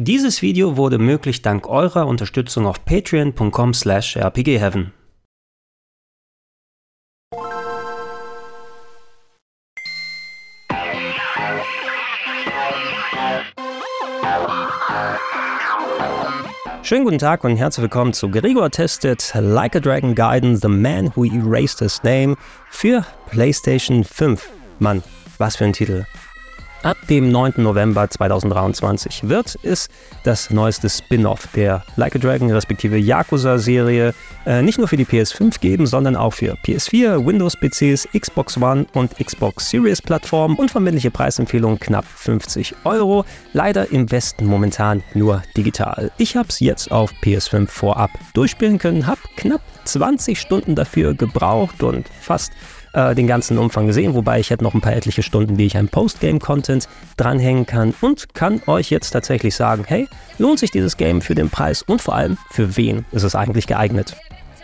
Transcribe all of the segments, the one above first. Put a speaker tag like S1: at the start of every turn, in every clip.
S1: Dieses Video wurde möglich dank eurer Unterstützung auf patreon.com slash rpgheaven. Schönen guten Tag und herzlich willkommen zu Gregor Tested Like a Dragon Gaiden The Man Who Erased His Name für PlayStation 5. Mann, was für ein Titel. Ab dem 9. November 2023 wird es das neueste Spin-off der Like a Dragon respektive Yakuza-Serie äh, nicht nur für die PS5 geben, sondern auch für PS4, Windows-PCs, Xbox One und Xbox Series-Plattformen und vermitteliche Preisempfehlung knapp 50 Euro. Leider im Westen momentan nur digital. Ich habe es jetzt auf PS5 vorab durchspielen können, habe knapp 20 Stunden dafür gebraucht und fast äh, den ganzen Umfang gesehen, wobei ich hätte noch ein paar etliche Stunden, die ich an Postgame-Content dranhängen kann und kann euch jetzt tatsächlich sagen, hey, lohnt sich dieses Game für den Preis und vor allem für wen ist es eigentlich geeignet?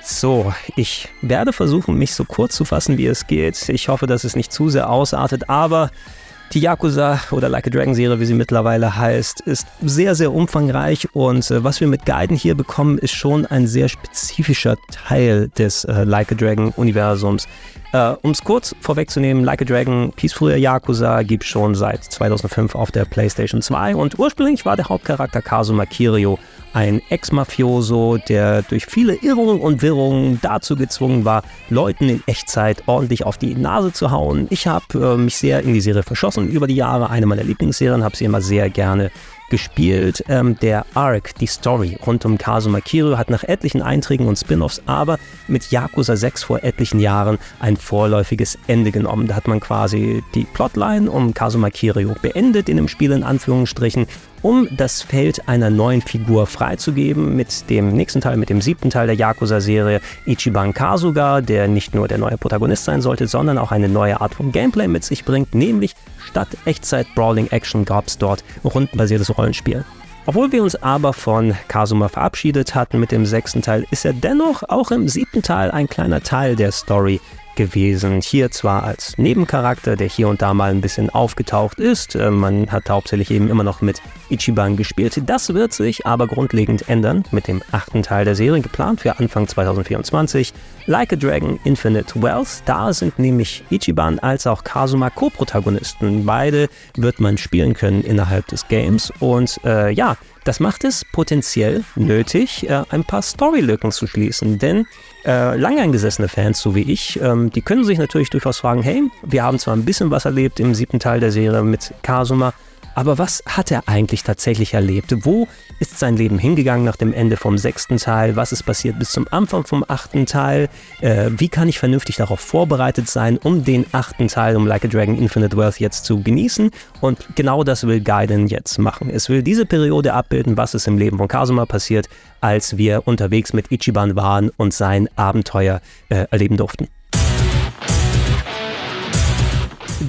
S1: So, ich werde versuchen, mich so kurz zu fassen, wie es geht. Ich hoffe, dass es nicht zu sehr ausartet, aber die Yakuza oder Like a Dragon Serie, wie sie mittlerweile heißt, ist sehr, sehr umfangreich und äh, was wir mit Guiden hier bekommen, ist schon ein sehr spezifischer Teil des äh, Like a Dragon Universums. Äh, um es kurz vorwegzunehmen, Like a Dragon Peaceful Yakuza gibt schon seit 2005 auf der PlayStation 2 und ursprünglich war der Hauptcharakter Kazuma Kirio ein Ex-Mafioso, der durch viele Irrungen und Wirrungen dazu gezwungen war, Leuten in Echtzeit ordentlich auf die Nase zu hauen. Ich habe äh, mich sehr in die Serie verschossen über die Jahre, eine meiner Lieblingsserien, habe sie immer sehr gerne gespielt. Ähm, der Arc, die Story rund um Kazuma Kiryu, hat nach etlichen Einträgen und Spin-offs aber mit Yakuza 6 vor etlichen Jahren ein vorläufiges Ende genommen. Da hat man quasi die Plotline um Kazuma Kiryu beendet in dem Spiel in Anführungsstrichen um das Feld einer neuen Figur freizugeben mit dem nächsten Teil, mit dem siebten Teil der Yakuza-Serie Ichiban Kasuga, der nicht nur der neue Protagonist sein sollte, sondern auch eine neue Art von Gameplay mit sich bringt, nämlich statt Echtzeit-Brawling-Action gab es dort rundenbasiertes Rollenspiel. Obwohl wir uns aber von Kasuma verabschiedet hatten mit dem sechsten Teil, ist er dennoch auch im siebten Teil ein kleiner Teil der Story gewesen. Hier zwar als Nebencharakter, der hier und da mal ein bisschen aufgetaucht ist. Äh, man hat hauptsächlich eben immer noch mit Ichiban gespielt. Das wird sich aber grundlegend ändern mit dem achten Teil der Serie, geplant für Anfang 2024. Like a Dragon Infinite Wealth, da sind nämlich Ichiban als auch Kazuma Co-Protagonisten. Beide wird man spielen können innerhalb des Games und äh, ja, das macht es potenziell nötig, äh, ein paar Storylücken zu schließen, denn äh, lang eingesessene Fans, so wie ich, ähm, die können sich natürlich durchaus fragen, hey, wir haben zwar ein bisschen was erlebt im siebten Teil der Serie mit Kasuma, aber was hat er eigentlich tatsächlich erlebt? Wo ist sein Leben hingegangen nach dem Ende vom sechsten Teil? Was ist passiert bis zum Anfang vom achten Teil? Äh, wie kann ich vernünftig darauf vorbereitet sein, um den achten Teil, um Like a Dragon Infinite Wealth jetzt zu genießen? Und genau das will Gaiden jetzt machen. Es will diese Periode abbilden, was ist im Leben von Kazuma passiert, als wir unterwegs mit Ichiban waren und sein Abenteuer äh, erleben durften.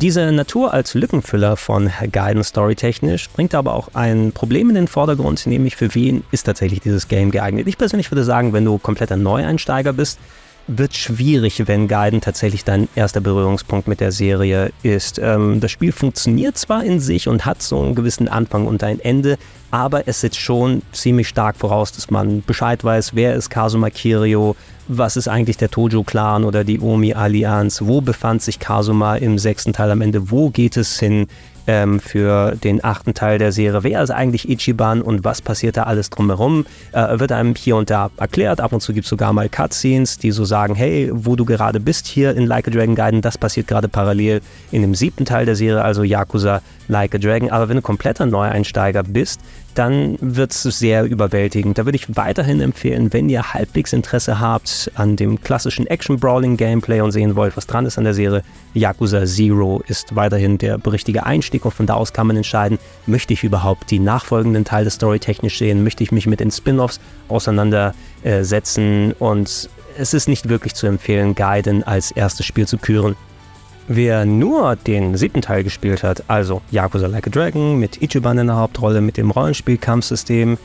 S1: Diese Natur als Lückenfüller von Gaiden storytechnisch bringt aber auch ein Problem in den Vordergrund, nämlich für wen ist tatsächlich dieses Game geeignet. Ich persönlich würde sagen, wenn du kompletter Neueinsteiger bist, wird schwierig, wenn Gaiden tatsächlich dein erster Berührungspunkt mit der Serie ist. Ähm, das Spiel funktioniert zwar in sich und hat so einen gewissen Anfang und ein Ende, aber es setzt schon ziemlich stark voraus, dass man Bescheid weiß, wer ist Kazuma Kirio, was ist eigentlich der Tojo-Clan oder die Omi-Allianz, wo befand sich Kazuma im sechsten Teil am Ende, wo geht es hin, ähm, für den achten Teil der Serie. Wer ist eigentlich Ichiban und was passiert da alles drumherum? Äh, wird einem hier und da erklärt. Ab und zu gibt es sogar mal Cutscenes, die so sagen, hey, wo du gerade bist hier in Like a Dragon Gaiden, das passiert gerade parallel in dem siebten Teil der Serie, also Yakuza Like a Dragon. Aber wenn du kompletter Neueinsteiger bist, dann wird es sehr überwältigend. Da würde ich weiterhin empfehlen, wenn ihr halbwegs Interesse habt an dem klassischen Action-Brawling-Gameplay und sehen wollt, was dran ist an der Serie, Yakuza Zero ist weiterhin der richtige Einstieg und von da aus kann man entscheiden, möchte ich überhaupt die nachfolgenden Teile storytechnisch sehen, möchte ich mich mit den Spin-offs auseinandersetzen und es ist nicht wirklich zu empfehlen, Gaiden als erstes Spiel zu küren. Wer nur den siebten Teil gespielt hat, also Yakuza Like a Dragon mit Ichiban in der Hauptrolle, mit dem Rollenspielkampfsystem,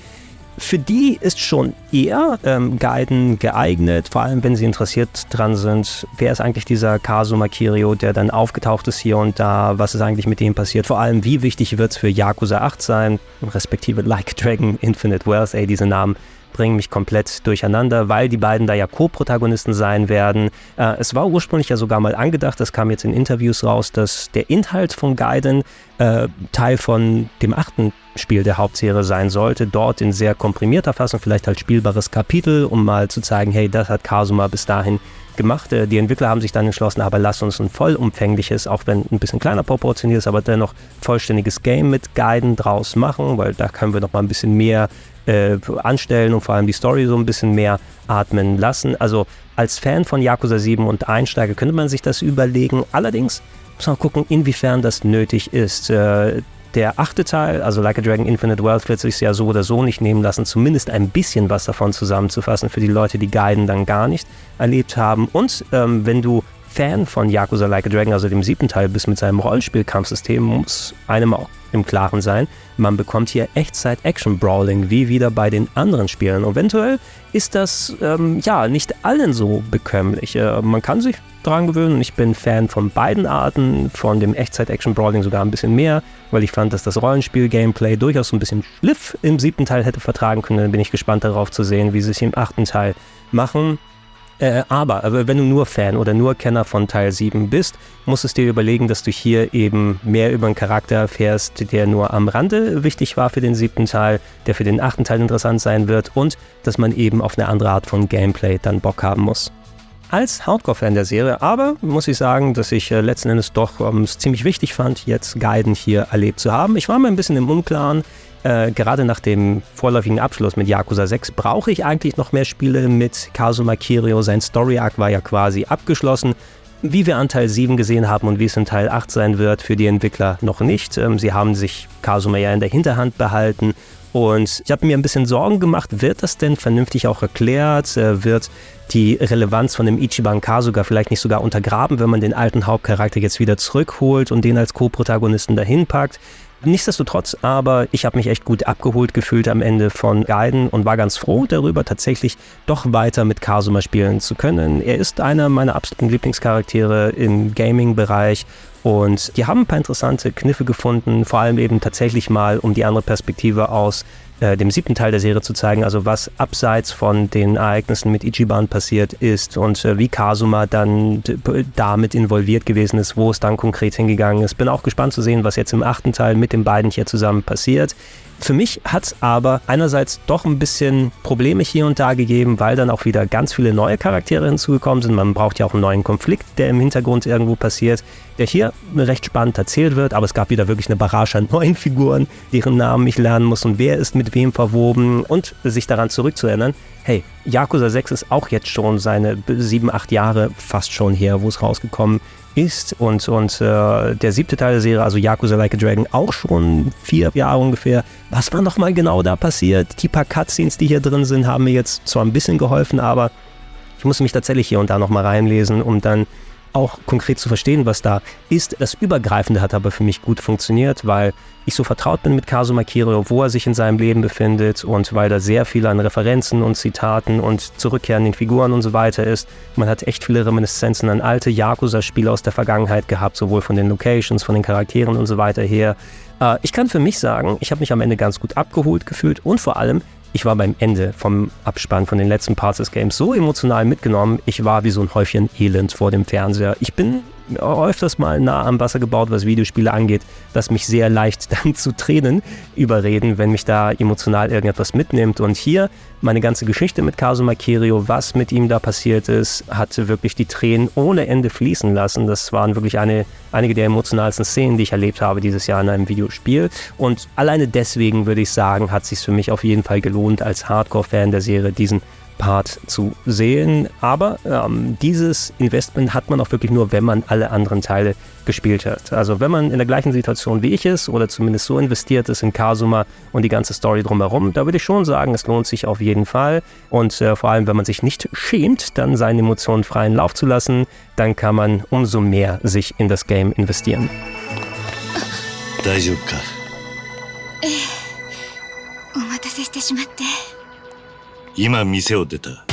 S1: für die ist schon eher ähm, Gaiden geeignet, vor allem wenn sie interessiert dran sind, wer ist eigentlich dieser Kazuma Kirio, der dann aufgetaucht ist hier und da, was ist eigentlich mit dem passiert, vor allem wie wichtig wird es für Yakuza 8 sein, respektive Like Dragon, Infinite Wealth, ey, diese Namen bringen mich komplett durcheinander, weil die beiden da ja Co-Protagonisten sein werden. Äh, es war ursprünglich ja sogar mal angedacht, das kam jetzt in Interviews raus, dass der Inhalt von Gaiden äh, Teil von dem achten Spiel der Hauptserie sein sollte. Dort in sehr komprimierter Fassung, vielleicht als spielbares Kapitel, um mal zu zeigen, hey, das hat Kasuma bis dahin gemacht. Äh, die Entwickler haben sich dann entschlossen, aber lass uns ein vollumfängliches, auch wenn ein bisschen kleiner proportioniertes, aber dennoch vollständiges Game mit Guiden draus machen, weil da können wir noch mal ein bisschen mehr äh, anstellen und vor allem die Story so ein bisschen mehr atmen lassen. Also als Fan von Yakuza 7 und Einsteiger könnte man sich das überlegen. Allerdings muss man gucken, inwiefern das nötig ist. Äh, der achte Teil, also Like a Dragon Infinite Wealth, wird sich ja so oder so nicht nehmen lassen, zumindest ein bisschen was davon zusammenzufassen für die Leute, die Guiden dann gar nicht erlebt haben. Und ähm, wenn du Fan von Yakuza Like a Dragon, also dem siebten Teil, bist mit seinem Rollenspielkampfsystem, muss einem auch im Klaren sein, man bekommt hier Echtzeit-Action-Brawling, wie wieder bei den anderen Spielen. eventuell ist das ähm, ja nicht allen so bekömmlich. Äh, man kann sich daran gewöhnen ich bin Fan von beiden Arten, von dem Echtzeit-Action-Brawling sogar ein bisschen mehr, weil ich fand, dass das Rollenspiel-Gameplay durchaus ein bisschen Schliff im siebten Teil hätte vertragen können. Dann bin ich gespannt darauf zu sehen, wie sie es im achten Teil machen. Äh, aber, wenn du nur Fan oder nur Kenner von Teil 7 bist, musst du dir überlegen, dass du hier eben mehr über einen Charakter erfährst, der nur am Rande wichtig war für den siebten Teil, der für den achten Teil interessant sein wird und dass man eben auf eine andere Art von Gameplay dann Bock haben muss als Hardcore-Fan der Serie, aber muss ich sagen, dass ich äh, letzten Endes doch ähm, es ziemlich wichtig fand, jetzt Gaiden hier erlebt zu haben. Ich war mir ein bisschen im Unklaren, äh, gerade nach dem vorläufigen Abschluss mit Yakuza 6 brauche ich eigentlich noch mehr Spiele mit Kazuma Kirio. Sein Story-Arc war ja quasi abgeschlossen. Wie wir an Teil 7 gesehen haben und wie es in Teil 8 sein wird, für die Entwickler noch nicht. Ähm, sie haben sich Kazuma ja in der Hinterhand behalten. Und ich habe mir ein bisschen Sorgen gemacht, wird das denn vernünftig auch erklärt? Äh, wird die Relevanz von dem Ichiban Kasuga vielleicht nicht sogar untergraben, wenn man den alten Hauptcharakter jetzt wieder zurückholt und den als Co-Protagonisten dahin packt? Nichtsdestotrotz, aber ich habe mich echt gut abgeholt gefühlt am Ende von Gaiden und war ganz froh darüber, tatsächlich doch weiter mit Kasuma spielen zu können. Er ist einer meiner absoluten Lieblingscharaktere im Gaming-Bereich und die haben ein paar interessante Kniffe gefunden, vor allem eben tatsächlich mal um die andere Perspektive aus äh, dem siebten Teil der Serie zu zeigen, also was abseits von den Ereignissen mit Ichiban passiert ist und äh, wie Kasuma dann damit involviert gewesen ist, wo es dann konkret hingegangen ist. Bin auch gespannt zu sehen, was jetzt im achten Teil mit den beiden hier zusammen passiert. Für mich hat es aber einerseits doch ein bisschen Probleme hier und da gegeben, weil dann auch wieder ganz viele neue Charaktere hinzugekommen sind. Man braucht ja auch einen neuen Konflikt, der im Hintergrund irgendwo passiert, der hier recht spannend erzählt wird, aber es gab wieder wirklich eine Barrage an neuen Figuren, deren Namen ich lernen muss und wer ist mit wem verwoben und sich daran zurückzuerinnern, hey, Yakuza 6 ist auch jetzt schon seine sieben, acht Jahre fast schon her, wo es rausgekommen ist und, und äh, der siebte Teil der Serie, also Yakuza Like a Dragon, auch schon vier Jahre ungefähr. Was war nochmal genau da passiert? Die paar Cutscenes, die hier drin sind, haben mir jetzt zwar ein bisschen geholfen, aber ich muss mich tatsächlich hier und da nochmal reinlesen, um dann auch konkret zu verstehen, was da ist. Das Übergreifende hat aber für mich gut funktioniert, weil ich so vertraut bin mit Kazuma Kirio, wo er sich in seinem Leben befindet und weil da sehr viel an Referenzen und Zitaten und zurückkehrenden Figuren und so weiter ist. Man hat echt viele Reminiszenzen an alte Yakuza-Spiele aus der Vergangenheit gehabt, sowohl von den Locations, von den Charakteren und so weiter her. Äh, ich kann für mich sagen, ich habe mich am Ende ganz gut abgeholt gefühlt und vor allem, ich war beim Ende vom Abspann von den letzten Parts des Games so emotional mitgenommen, ich war wie so ein Häufchen Elend vor dem Fernseher. Ich bin öfters mal nah am Wasser gebaut, was Videospiele angeht, das mich sehr leicht dann zu Tränen überreden, wenn mich da emotional irgendetwas mitnimmt. Und hier meine ganze Geschichte mit Kazuma Kirio, was mit ihm da passiert ist, hatte wirklich die Tränen ohne Ende fließen lassen. Das waren wirklich eine, einige der emotionalsten Szenen, die ich erlebt habe dieses Jahr in einem Videospiel. Und alleine deswegen würde ich sagen, hat es sich für mich auf jeden Fall gelohnt, als Hardcore-Fan der Serie diesen Part zu sehen. Aber ähm, dieses Investment hat man auch wirklich nur, wenn man alle anderen Teile gespielt hat. Also wenn man in der gleichen Situation wie ich ist oder zumindest so investiert ist in Kasuma und die ganze Story drumherum, da würde ich schon sagen, es lohnt sich auf jeden Fall. Und äh, vor allem, wenn man sich nicht schämt, dann seine Emotionen freien Lauf zu lassen, dann kann man umso mehr sich in das Game investieren. 大丈夫か
S2: お待たせしてしまって 今店を出た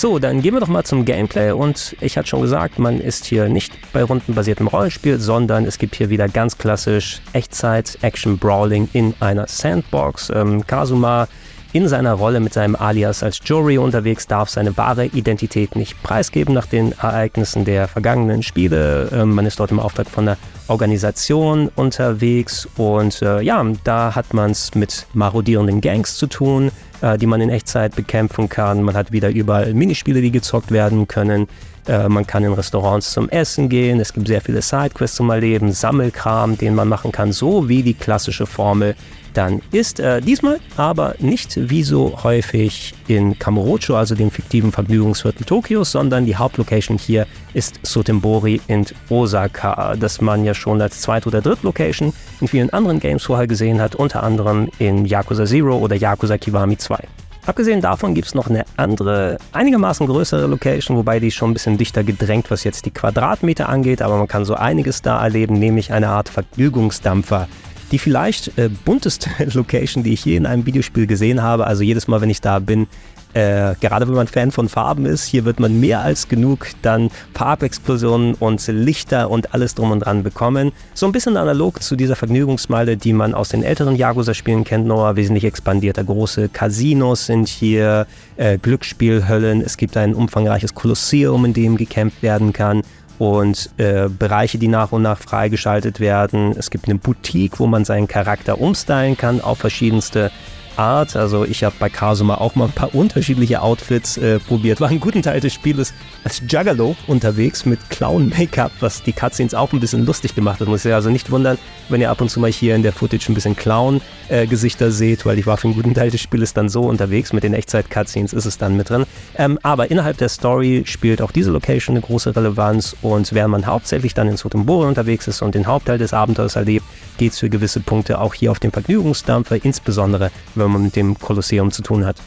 S1: So, dann gehen wir doch mal zum Gameplay und ich hatte schon gesagt, man ist hier nicht bei rundenbasiertem Rollenspiel, sondern es gibt hier wieder ganz klassisch Echtzeit-Action-Brawling in einer Sandbox. Ähm, Kazuma in seiner Rolle mit seinem Alias als Jury unterwegs, darf seine wahre Identität nicht preisgeben nach den Ereignissen der vergangenen Spiele. Ähm, man ist dort im Auftrag von einer Organisation unterwegs und äh, ja, da hat man es mit marodierenden Gangs zu tun, äh, die man in Echtzeit bekämpfen kann. Man hat wieder überall Minispiele, die gezockt werden können. Äh, man kann in Restaurants zum Essen gehen. Es gibt sehr viele Sidequests zum Erleben, Sammelkram, den man machen kann, so wie die klassische Formel dann ist. Äh, diesmal aber nicht wie so häufig in Kamurocho, also dem fiktiven Vergnügungsviertel Tokios, sondern die Hauptlocation hier ist Sotembori in Osaka, das man ja schon als Zweit- oder Drittlocation in vielen anderen Games vorher gesehen hat, unter anderem in Yakuza Zero oder Yakuza Kiwami 2. Abgesehen davon gibt es noch eine andere, einigermaßen größere Location, wobei die schon ein bisschen dichter gedrängt, was jetzt die Quadratmeter angeht, aber man kann so einiges da erleben, nämlich eine Art Vergnügungsdampfer, die vielleicht äh, bunteste Location, die ich je in einem Videospiel gesehen habe. Also jedes Mal, wenn ich da bin, äh, gerade wenn man Fan von Farben ist, hier wird man mehr als genug dann Farbexplosionen und Lichter und alles drum und dran bekommen. So ein bisschen analog zu dieser Vergnügungsmeile, die man aus den älteren Yakuza-Spielen kennt, nur wesentlich expandierter. Große Casinos sind hier, äh, Glücksspielhöllen, es gibt ein umfangreiches Kolosseum, in dem gekämpft werden kann und äh, Bereiche, die nach und nach freigeschaltet werden. Es gibt eine Boutique, wo man seinen Charakter umstylen kann auf verschiedenste Art. Also ich habe bei Kasuma auch mal ein paar unterschiedliche Outfits äh, probiert. War einen guten Teil des Spieles als Juggalo unterwegs mit Clown-Make-up, was die Cutscenes auch ein bisschen lustig gemacht hat. Muss ich also nicht wundern, wenn ihr ab und zu mal hier in der Footage ein bisschen Clown-Gesichter seht, weil ich war für einen guten Teil des Spieles dann so unterwegs. Mit den Echtzeit-Cutscenes ist es dann mit drin. Ähm, aber innerhalb der Story spielt auch diese Location eine große Relevanz und während man hauptsächlich dann in Sotombore unterwegs ist und den Hauptteil des Abenteuers erlebt, geht es für gewisse Punkte auch hier auf dem Vergnügungsdampfer, insbesondere wenn man mit dem Kolosseum zu tun hat.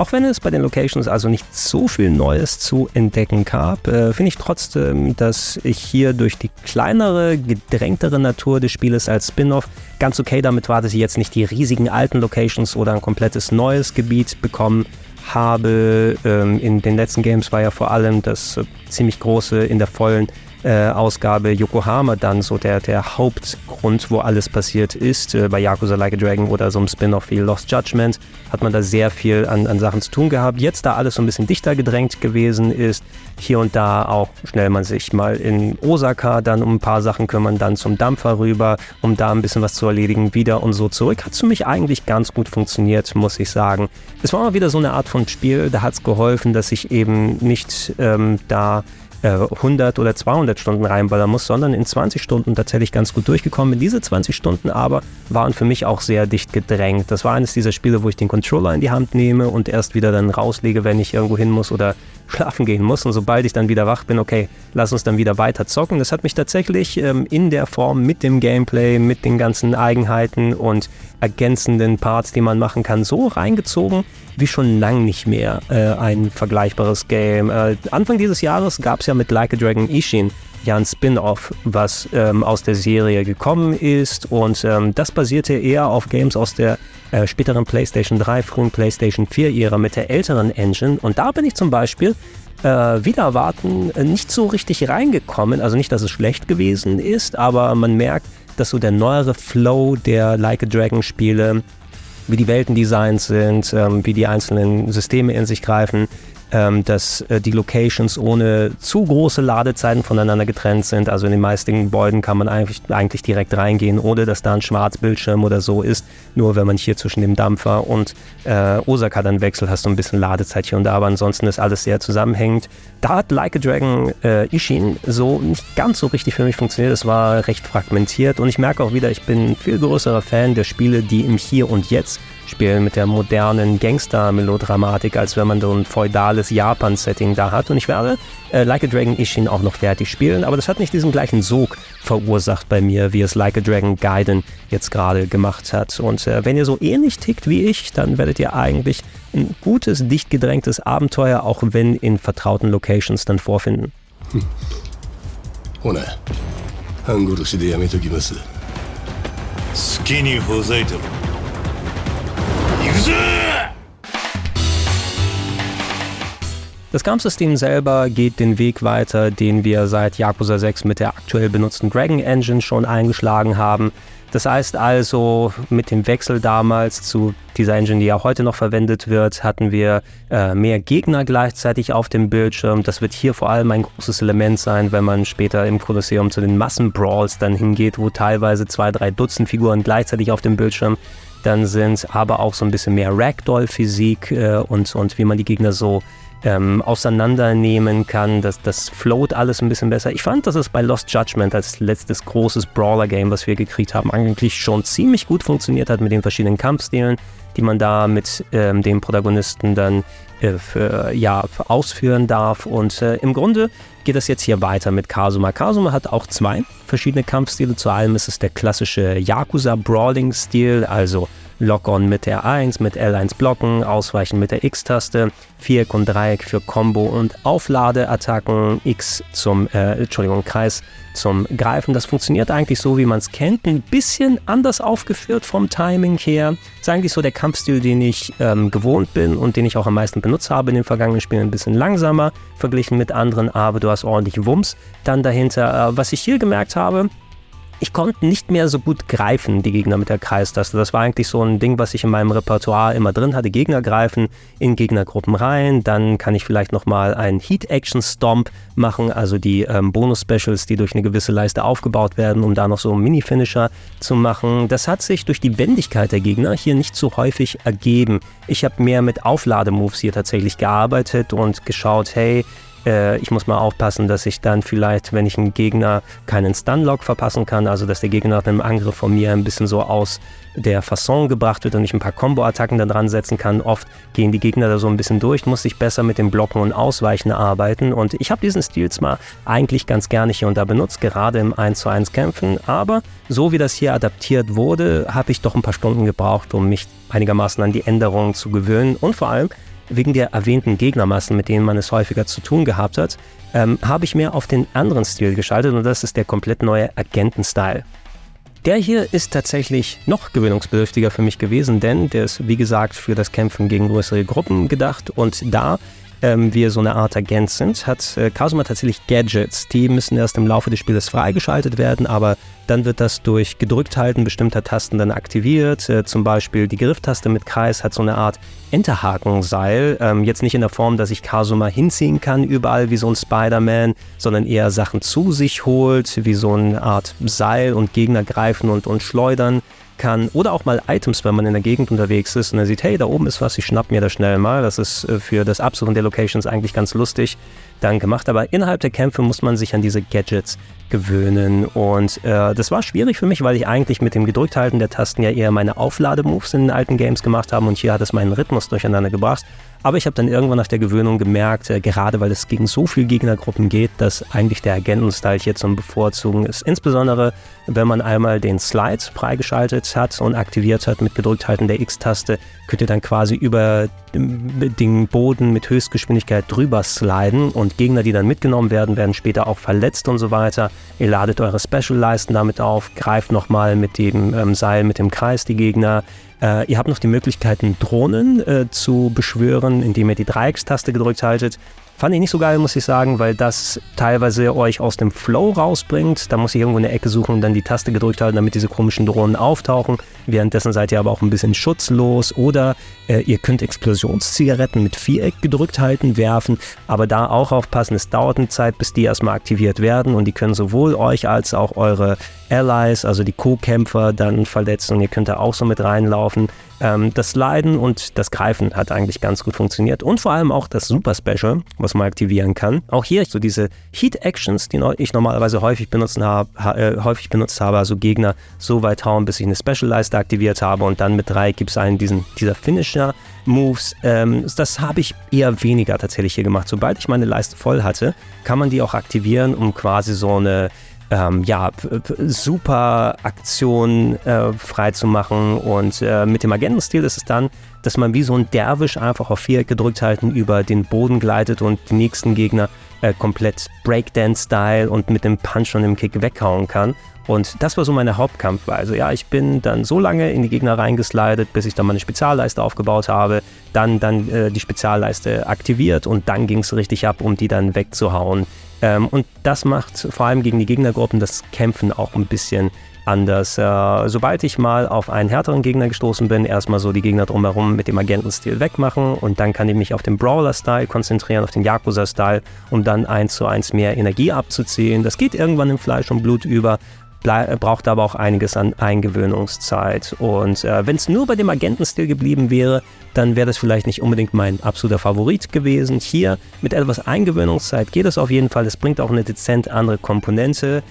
S1: Auch wenn es bei den Locations also nicht so viel Neues zu entdecken gab, äh, finde ich trotzdem, dass ich hier durch die kleinere, gedrängtere Natur des Spieles als Spin-off ganz okay damit war, dass ich jetzt nicht die riesigen alten Locations oder ein komplettes neues Gebiet bekommen habe. Ähm, in den letzten Games war ja vor allem das äh, ziemlich große in der vollen äh, Ausgabe Yokohama dann so der, der Hauptgrund, wo alles passiert ist. Äh, bei Yakuza Like a Dragon oder so einem Spin-off wie Lost Judgment hat man da sehr viel an, an Sachen zu tun gehabt. Jetzt, da alles so ein bisschen dichter gedrängt gewesen ist, hier und da auch schnell man sich mal in Osaka dann um ein paar Sachen kümmern, dann zum Dampfer rüber, um da ein bisschen was zu erledigen, wieder und so zurück. Hat für mich eigentlich ganz gut funktioniert, muss ich sagen. Es war mal wieder so eine Art von Spiel, da hat es geholfen, dass ich eben nicht ähm, da 100 äh, oder 200 Stunden reinballern muss, sondern in 20 Stunden tatsächlich ganz gut durchgekommen. Diese 20 Stunden aber waren für mich auch sehr dicht gedrängt. Das war eines dieser Spiele, wo ich den Controller in die Hand nehme und erst wieder dann rauslege, wenn ich irgendwo hin muss oder schlafen gehen muss. Und sobald ich dann wieder wach bin, okay, lass uns dann wieder weiter zocken. Das hat mich tatsächlich ähm, in der Form mit dem Gameplay, mit den ganzen Eigenheiten und ergänzenden Parts, die man machen kann, so reingezogen wie schon lang nicht mehr äh, ein vergleichbares Game. Äh, Anfang dieses Jahres gab es ja mit Like a Dragon Ishin ja ein Spin-off, was ähm, aus der Serie gekommen ist und ähm, das basierte eher auf Games aus der äh, späteren PlayStation 3, frühen PlayStation 4-Ära mit der älteren Engine und da bin ich zum Beispiel äh, wieder erwarten äh, nicht so richtig reingekommen. Also nicht, dass es schlecht gewesen ist, aber man merkt, dass so der neuere Flow der Like a Dragon Spiele, wie die Welten designt sind, ähm, wie die einzelnen Systeme in sich greifen, ähm, dass äh, die Locations ohne zu große Ladezeiten voneinander getrennt sind. Also in den meisten Gebäuden kann man eigentlich, eigentlich direkt reingehen, ohne dass da ein Schwarzbildschirm oder so ist. Nur wenn man hier zwischen dem Dampfer und äh, Osaka dann wechselt, hast du ein bisschen Ladezeit hier und da, aber ansonsten ist alles sehr zusammenhängend. Da hat Like a Dragon äh, Ishin so nicht ganz so richtig für mich funktioniert. Es war recht fragmentiert und ich merke auch wieder, ich bin ein viel größerer Fan der Spiele, die im Hier und Jetzt spielen mit der modernen Gangster-Melodramatik, als wenn man so ein feudales Japan-Setting da hat. Und ich werde äh, Like a Dragon Ishin auch noch fertig spielen, aber das hat nicht diesen gleichen Sog verursacht bei mir, wie es Like a Dragon Gaiden jetzt gerade gemacht hat. Und äh, wenn ihr so ähnlich tickt wie ich, dann werdet ihr eigentlich ein gutes, dicht gedrängtes Abenteuer, auch wenn in vertrauten Locations, dann vorfinden. Hm. ほな、半殺しでやめときます。
S2: 好きにほざいてろ
S1: Das Kampfsystem selber geht den Weg weiter, den wir seit Yakuza 6 mit der aktuell benutzten Dragon Engine schon eingeschlagen haben. Das heißt also, mit dem Wechsel damals zu dieser Engine, die ja heute noch verwendet wird, hatten wir äh, mehr Gegner gleichzeitig auf dem Bildschirm. Das wird hier vor allem ein großes Element sein, wenn man später im Kolosseum zu den Massenbrawls dann hingeht, wo teilweise zwei, drei Dutzend Figuren gleichzeitig auf dem Bildschirm dann sind, aber auch so ein bisschen mehr Ragdoll-Physik äh, und, und wie man die Gegner so ähm, auseinandernehmen kann. Das, das float alles ein bisschen besser. Ich fand, dass es bei Lost Judgment als letztes großes Brawler-Game, was wir gekriegt haben, eigentlich schon ziemlich gut funktioniert hat mit den verschiedenen Kampfstilen, die man da mit ähm, dem Protagonisten dann äh, für, ja, ausführen darf. Und äh, im Grunde geht es jetzt hier weiter mit Kazuma. Kazuma hat auch zwei verschiedene Kampfstile. Zu allem ist es der klassische Yakuza-Brawling-Stil, also Lock-on mit der 1, mit L1 blocken, ausweichen mit der X-Taste, Viereck und Dreieck für Combo- und Aufladeattacken, X zum, äh, Entschuldigung, Kreis zum Greifen. Das funktioniert eigentlich so, wie man es kennt, ein bisschen anders aufgeführt vom Timing her. Das ist eigentlich so der Kampfstil, den ich ähm, gewohnt bin und den ich auch am meisten benutzt habe in den vergangenen Spielen. Ein bisschen langsamer verglichen mit anderen, aber du hast ordentlich Wumms dann dahinter. Äh, was ich hier gemerkt habe, ich konnte nicht mehr so gut greifen, die Gegner mit der Kreistaste. Das war eigentlich so ein Ding, was ich in meinem Repertoire immer drin hatte. Gegner greifen in Gegnergruppen rein. Dann kann ich vielleicht nochmal einen Heat-Action-Stomp machen, also die ähm, Bonus-Specials, die durch eine gewisse Leiste aufgebaut werden, um da noch so einen Mini-Finisher zu machen. Das hat sich durch die Wendigkeit der Gegner hier nicht so häufig ergeben. Ich habe mehr mit Auflademoves hier tatsächlich gearbeitet und geschaut, hey, äh, ich muss mal aufpassen, dass ich dann vielleicht, wenn ich einen Gegner keinen Stunlock verpassen kann, also dass der Gegner nach einem Angriff von mir ein bisschen so aus der Fasson gebracht wird und ich ein paar Combo-Attacken da dran setzen kann. Oft gehen die Gegner da so ein bisschen durch, muss ich besser mit dem Blocken und Ausweichen arbeiten. Und ich habe diesen Stil zwar eigentlich ganz gerne hier und da benutzt, gerade im 1 zu 1 Kämpfen, aber so wie das hier adaptiert wurde, habe ich doch ein paar Stunden gebraucht, um mich einigermaßen an die Änderungen zu gewöhnen und vor allem wegen der erwähnten Gegnermassen, mit denen man es häufiger zu tun gehabt hat, ähm, habe ich mehr auf den anderen Stil geschaltet und das ist der komplett neue Agenten-Style. Der hier ist tatsächlich noch gewöhnungsbedürftiger für mich gewesen, denn der ist wie gesagt für das Kämpfen gegen größere Gruppen gedacht und da ähm, wir so eine Art Agent sind, hat äh, Kazuma tatsächlich Gadgets. Die müssen erst im Laufe des Spieles freigeschaltet werden, aber dann wird das durch Gedrückthalten bestimmter Tasten dann aktiviert. Äh, zum Beispiel die Grifftaste mit Kreis hat so eine Art Enterhakenseil. Ähm, jetzt nicht in der Form, dass ich Kazuma hinziehen kann überall wie so ein Spider-Man, sondern eher Sachen zu sich holt, wie so eine Art Seil und Gegner greifen und, und schleudern kann oder auch mal Items, wenn man in der Gegend unterwegs ist und er sieht, hey, da oben ist was, ich schnapp mir das schnell mal. Das ist äh, für das Absuchen der Locations eigentlich ganz lustig dann gemacht. Aber innerhalb der Kämpfe muss man sich an diese Gadgets gewöhnen. Und äh, das war schwierig für mich, weil ich eigentlich mit dem Gedrückthalten der Tasten ja eher meine Auflademoves in den alten Games gemacht habe und hier hat es meinen Rhythmus durcheinander gebracht. Aber ich habe dann irgendwann nach der Gewöhnung gemerkt, äh, gerade weil es gegen so viele Gegnergruppen geht, dass eigentlich der Agenten-Style hier zum Bevorzugen ist. Insbesondere, wenn man einmal den Slide freigeschaltet hat und aktiviert hat mit Gedrückthalten der X-Taste, könnt ihr dann quasi über den Boden mit Höchstgeschwindigkeit drüber sliden und Gegner, die dann mitgenommen werden, werden später auch verletzt und so weiter. Ihr ladet eure Special-Leisten damit auf, greift nochmal mit dem ähm, Seil, mit dem Kreis die Gegner. Äh, ihr habt noch die Möglichkeiten, Drohnen äh, zu beschwören, indem ihr die Dreieckstaste gedrückt haltet. Fand ich nicht so geil, muss ich sagen, weil das teilweise euch aus dem Flow rausbringt. Da muss ich irgendwo eine Ecke suchen und dann die Taste gedrückt halten, damit diese komischen Drohnen auftauchen. Währenddessen seid ihr aber auch ein bisschen schutzlos oder äh, ihr könnt Explosionszigaretten mit Viereck gedrückt halten, werfen, aber da auch aufpassen, es dauert eine Zeit, bis die erstmal aktiviert werden und die können sowohl euch als auch eure Allies, also die Co-Kämpfer, dann verletzen und ihr könnt da auch so mit reinlaufen. Ähm, das Leiden und das Greifen hat eigentlich ganz gut funktioniert und vor allem auch das Super Special, was man aktivieren kann. Auch hier so diese Heat Actions, die ich normalerweise häufig, benutzen hab, äh, häufig benutzt habe, also Gegner so weit hauen, bis ich eine Special-Leiste aktiviert habe und dann mit drei gibt es einen diesen, dieser Finisher. Moves, ähm, das habe ich eher weniger tatsächlich hier gemacht. Sobald ich meine Leiste voll hatte, kann man die auch aktivieren, um quasi so eine ähm, ja, super Aktion äh, freizumachen. Und äh, mit dem Agentenstil ist es dann dass man wie so ein Derwisch einfach auf Viereck gedrückt halten über den Boden gleitet und die nächsten Gegner äh, komplett Breakdance-Style und mit dem Punch und dem Kick weghauen kann. Und das war so meine Hauptkampfweise. Ja, ich bin dann so lange in die Gegner reingeslidet, bis ich dann meine Spezialleiste aufgebaut habe, dann, dann äh, die Spezialleiste aktiviert und dann ging es richtig ab, um die dann wegzuhauen. Ähm, und das macht vor allem gegen die Gegnergruppen das Kämpfen auch ein bisschen anders. Äh, sobald ich mal auf einen härteren Gegner gestoßen bin, erstmal so die Gegner drumherum mit dem Agentenstil wegmachen und dann kann ich mich auf den Brawler-Style konzentrieren, auf den Yakuza-Style, um dann eins zu eins mehr Energie abzuziehen. Das geht irgendwann in Fleisch und Blut über, braucht aber auch einiges an Eingewöhnungszeit. Und äh, wenn es nur bei dem Agentenstil geblieben wäre, dann wäre das vielleicht nicht unbedingt mein absoluter Favorit gewesen. Hier mit etwas Eingewöhnungszeit geht es auf jeden Fall. Es bringt auch eine dezent andere Komponente.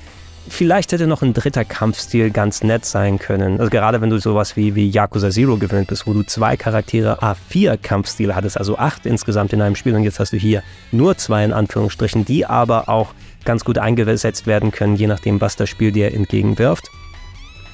S1: Vielleicht hätte noch ein dritter Kampfstil ganz nett sein können. Also gerade wenn du sowas wie, wie Yakuza Zero gewöhnt bist, wo du zwei Charaktere A4 Kampfstile hattest, also acht insgesamt in einem Spiel und jetzt hast du hier nur zwei in Anführungsstrichen, die aber auch ganz gut eingesetzt werden können, je nachdem, was das Spiel dir entgegenwirft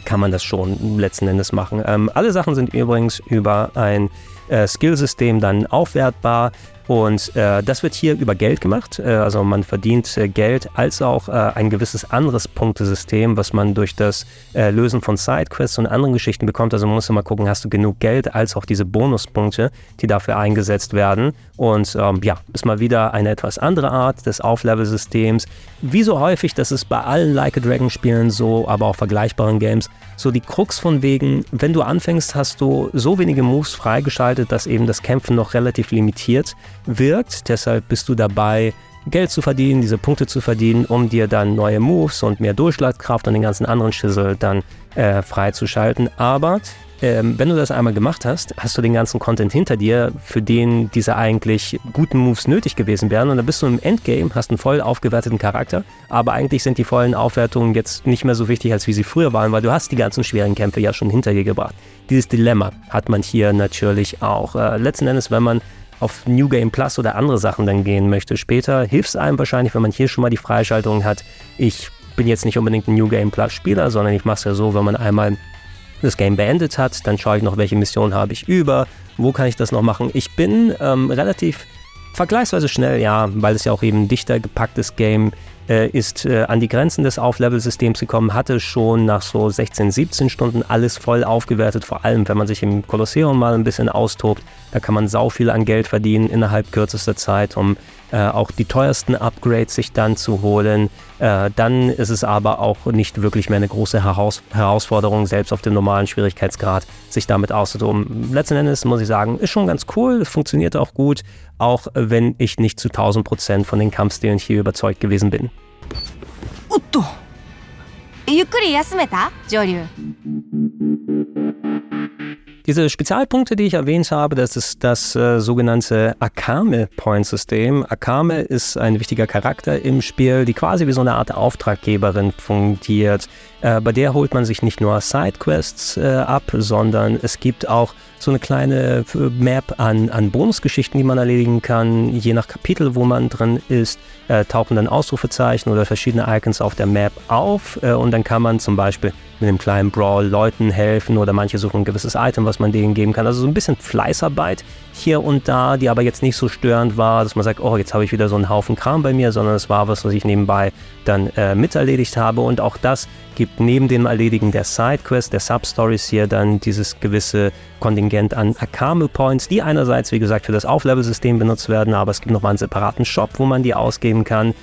S1: kann man das schon letzten Endes machen. Ähm, alle Sachen sind übrigens über ein äh, Skillsystem dann aufwertbar. Und äh, das wird hier über Geld gemacht. Äh, also man verdient äh, Geld als auch äh, ein gewisses anderes Punktesystem, was man durch das äh, Lösen von Sidequests und anderen Geschichten bekommt. Also man muss immer gucken, hast du genug Geld als auch diese Bonuspunkte, die dafür eingesetzt werden. Und ähm, ja, ist mal wieder eine etwas andere Art des Auflevel-Systems. Wie so häufig, das ist bei allen Like a Dragon Spielen so, aber auch vergleichbaren Games, so die Krux von wegen, wenn du anfängst, hast du so wenige Moves freigeschaltet, dass eben das Kämpfen noch relativ limitiert wirkt. Deshalb bist du dabei, Geld zu verdienen, diese Punkte zu verdienen, um dir dann neue Moves und mehr Durchschlagskraft und den ganzen anderen Schissel dann äh, freizuschalten. Aber ähm, wenn du das einmal gemacht hast, hast du den ganzen Content hinter dir, für den diese eigentlich guten Moves nötig gewesen wären. Und dann bist du im Endgame, hast einen voll aufgewerteten Charakter, aber eigentlich sind die vollen Aufwertungen jetzt nicht mehr so wichtig, als wie sie früher waren, weil du hast die ganzen schweren Kämpfe ja schon hinter dir gebracht. Dieses Dilemma hat man hier natürlich auch. Äh, letzten Endes, wenn man auf New Game Plus oder andere Sachen dann gehen möchte später, hilft es einem wahrscheinlich, wenn man hier schon mal die Freischaltung hat. Ich bin jetzt nicht unbedingt ein New Game Plus Spieler, sondern ich mache es ja so, wenn man einmal das Game beendet hat, dann schaue ich noch, welche Mission habe ich über, wo kann ich das noch machen. Ich bin ähm, relativ vergleichsweise schnell, ja, weil es ja auch eben dichter gepacktes Game äh, ist äh, an die Grenzen des Auflevel-Systems gekommen, hatte schon nach so 16, 17 Stunden alles voll aufgewertet, vor allem wenn man sich im Kolosseum mal ein bisschen austobt, da kann man sau viel an Geld verdienen innerhalb kürzester Zeit, um äh, auch die teuersten Upgrades sich dann zu holen. Äh, dann ist es aber auch nicht wirklich mehr eine große Heraus Herausforderung, selbst auf dem normalen Schwierigkeitsgrad, sich damit auszutoben. Letzten Endes muss ich sagen, ist schon ganz cool, es funktioniert auch gut, auch wenn ich nicht zu 1000 Prozent von den Kampfstilen hier überzeugt gewesen bin. おっとゆっくり休めた上流 diese Spezialpunkte, die ich erwähnt habe, das ist das äh, sogenannte Akame-Point-System. Akame ist ein wichtiger Charakter im Spiel, die quasi wie so eine Art Auftraggeberin fungiert. Äh, bei der holt man sich nicht nur Sidequests äh, ab, sondern es gibt auch so eine kleine äh, Map an, an Bonusgeschichten, die man erledigen kann. Je nach Kapitel, wo man drin ist, äh, tauchen dann Ausrufezeichen oder verschiedene Icons auf der Map auf äh, und dann kann man zum Beispiel mit einem kleinen Brawl Leuten helfen oder manche suchen ein gewisses Item, was man denen geben kann. Also so ein bisschen Fleißarbeit hier und da, die aber jetzt nicht so störend war, dass man sagt, oh, jetzt habe ich wieder so einen Haufen Kram bei mir, sondern es war was, was ich nebenbei dann äh, miterledigt habe. Und auch das gibt neben dem Erledigen der Sidequests, der Substories hier dann dieses gewisse Kontingent an Akame Points, die einerseits, wie gesagt, für das Auflevel-System benutzt werden, aber es gibt nochmal einen separaten Shop, wo man die ausgeben kann.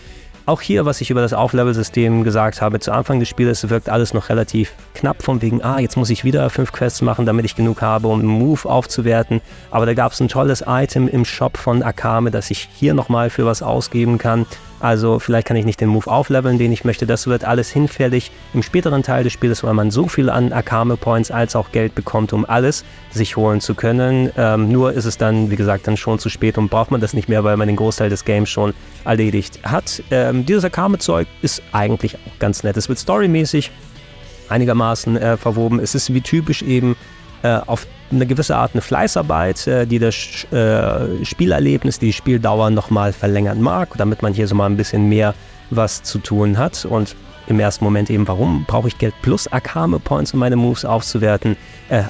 S1: Auch hier, was ich über das Auflevel-System gesagt habe, zu Anfang des Spieles wirkt alles noch relativ knapp von wegen, ah, jetzt muss ich wieder fünf Quests machen, damit ich genug habe, um einen Move aufzuwerten. Aber da gab es ein tolles Item im Shop von Akame, das ich hier nochmal für was ausgeben kann. Also vielleicht kann ich nicht den Move aufleveln, den ich möchte. Das wird alles hinfällig im späteren Teil des Spiels, weil man so viel an Akame Points als auch Geld bekommt, um alles sich holen zu können. Ähm, nur ist es dann, wie gesagt, dann schon zu spät und braucht man das nicht mehr, weil man den Großteil des Games schon erledigt hat. Ähm, dieses Akame-Zeug ist eigentlich auch ganz nett. Es wird storymäßig einigermaßen äh, verwoben. Es ist wie typisch eben äh, auf eine gewisse Art eine Fleißarbeit, äh, die das äh, Spielerlebnis, die Spieldauer nochmal verlängern mag, damit man hier so mal ein bisschen mehr was zu tun hat. Und im ersten Moment eben, warum brauche ich Geld plus Akame Points, um meine Moves aufzuwerten.